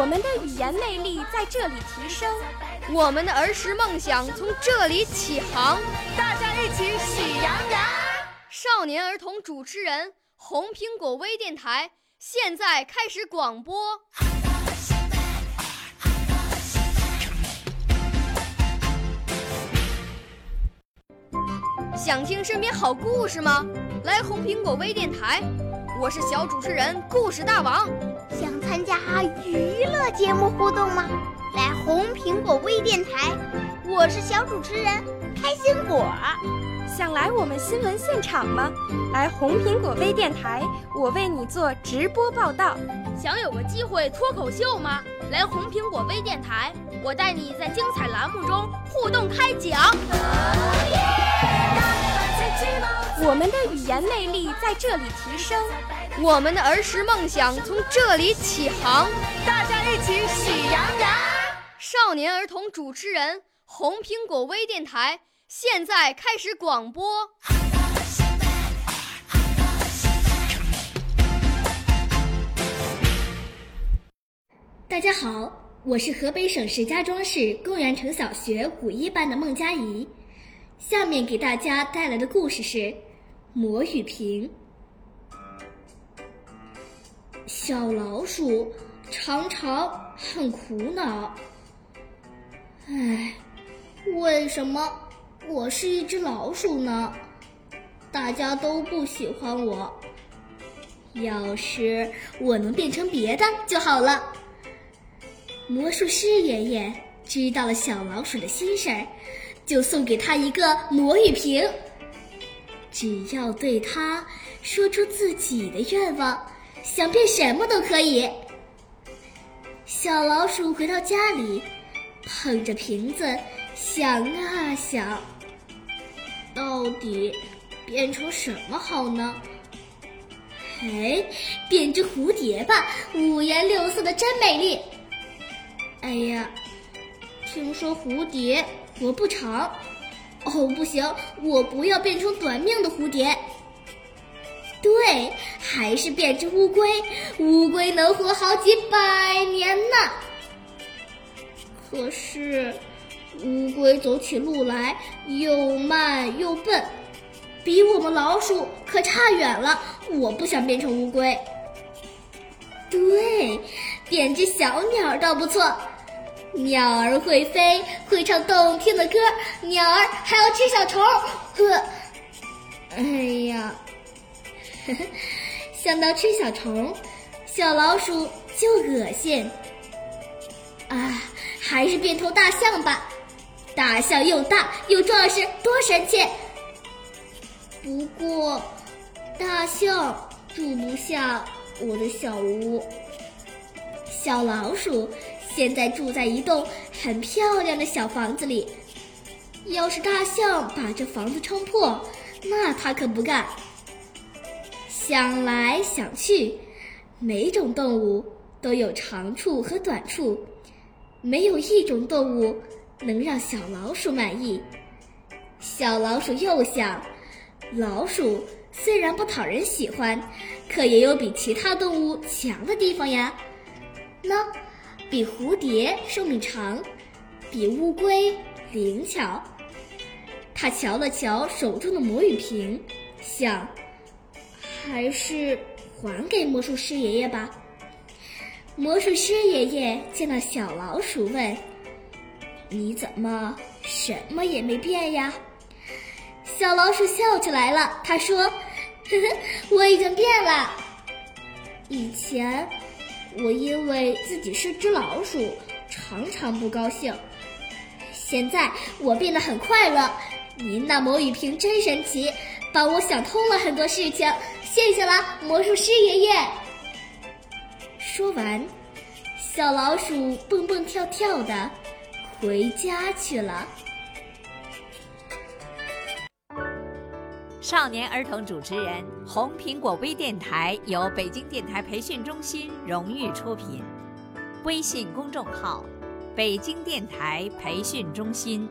我们的语言魅力在这里提升，我们的儿时梦想从这里起航。大家一起喜羊羊。少年儿童主持人，红苹果微电台。现在开始广播。想听身边好故事吗？来红苹果微电台，我是小主持人故事大王。想参加娱乐节目互动吗？来红苹果微电台，我是小主持人开心果。想来我们新闻现场吗？来红苹果微电台，我为你做直播报道。想有个机会脱口秀吗？来红苹果微电台，我带你在精彩栏目中互动开讲。我们的语言魅力在这里提升，我们的儿时梦想从这里起航。大家一起喜羊羊。少年儿童主持人，红苹果微电台。现在开始广播。大家好，我是河北省石家庄市公园城小学五一班的孟佳怡，下面给大家带来的故事是《魔与瓶》。小老鼠常常很苦恼，唉，为什么？我是一只老鼠呢，大家都不喜欢我。要是我能变成别的就好了。魔术师爷爷知道了小老鼠的心事儿，就送给他一个魔芋瓶。只要对他说出自己的愿望，想变什么都可以。小老鼠回到家里，捧着瓶子想啊想。到底变成什么好呢？哎，变只蝴蝶吧，五颜六色的真美丽。哎呀，听说蝴蝶活不长。哦，不行，我不要变成短命的蝴蝶。对，还是变只乌龟，乌龟能活好几百年呢。可是。乌龟走起路来又慢又笨，比我们老鼠可差远了。我不想变成乌龟。对，变只小鸟倒不错。鸟儿会飞，会唱动听的歌。鸟儿还要吃小虫。呵，想到吃小虫，小老鼠就恶心。啊，还是变头大象吧。大象又大又壮实，多神气！不过，大象住不下我的小屋。小老鼠现在住在一栋很漂亮的小房子里。要是大象把这房子撑破，那它可不干。想来想去，每种动物都有长处和短处，没有一种动物。能让小老鼠满意。小老鼠又想，老鼠虽然不讨人喜欢，可也有比其他动物强的地方呀。那，比蝴蝶寿命长，比乌龟灵巧。他瞧了瞧手中的魔芋瓶，想，还是还给魔术师爷爷吧。魔术师爷爷见到小老鼠，问。你怎么什么也没变呀？小老鼠笑起来了。他说：“呵呵，我已经变了。以前我因为自己是只老鼠，常常不高兴。现在我变得很快乐。您那魔芋瓶真神奇，帮我想通了很多事情。谢谢了，魔术师爷爷。”说完，小老鼠蹦蹦跳跳的回家去了。少年儿童主持人，红苹果微电台由北京电台培训中心荣誉出品，微信公众号：北京电台培训中心。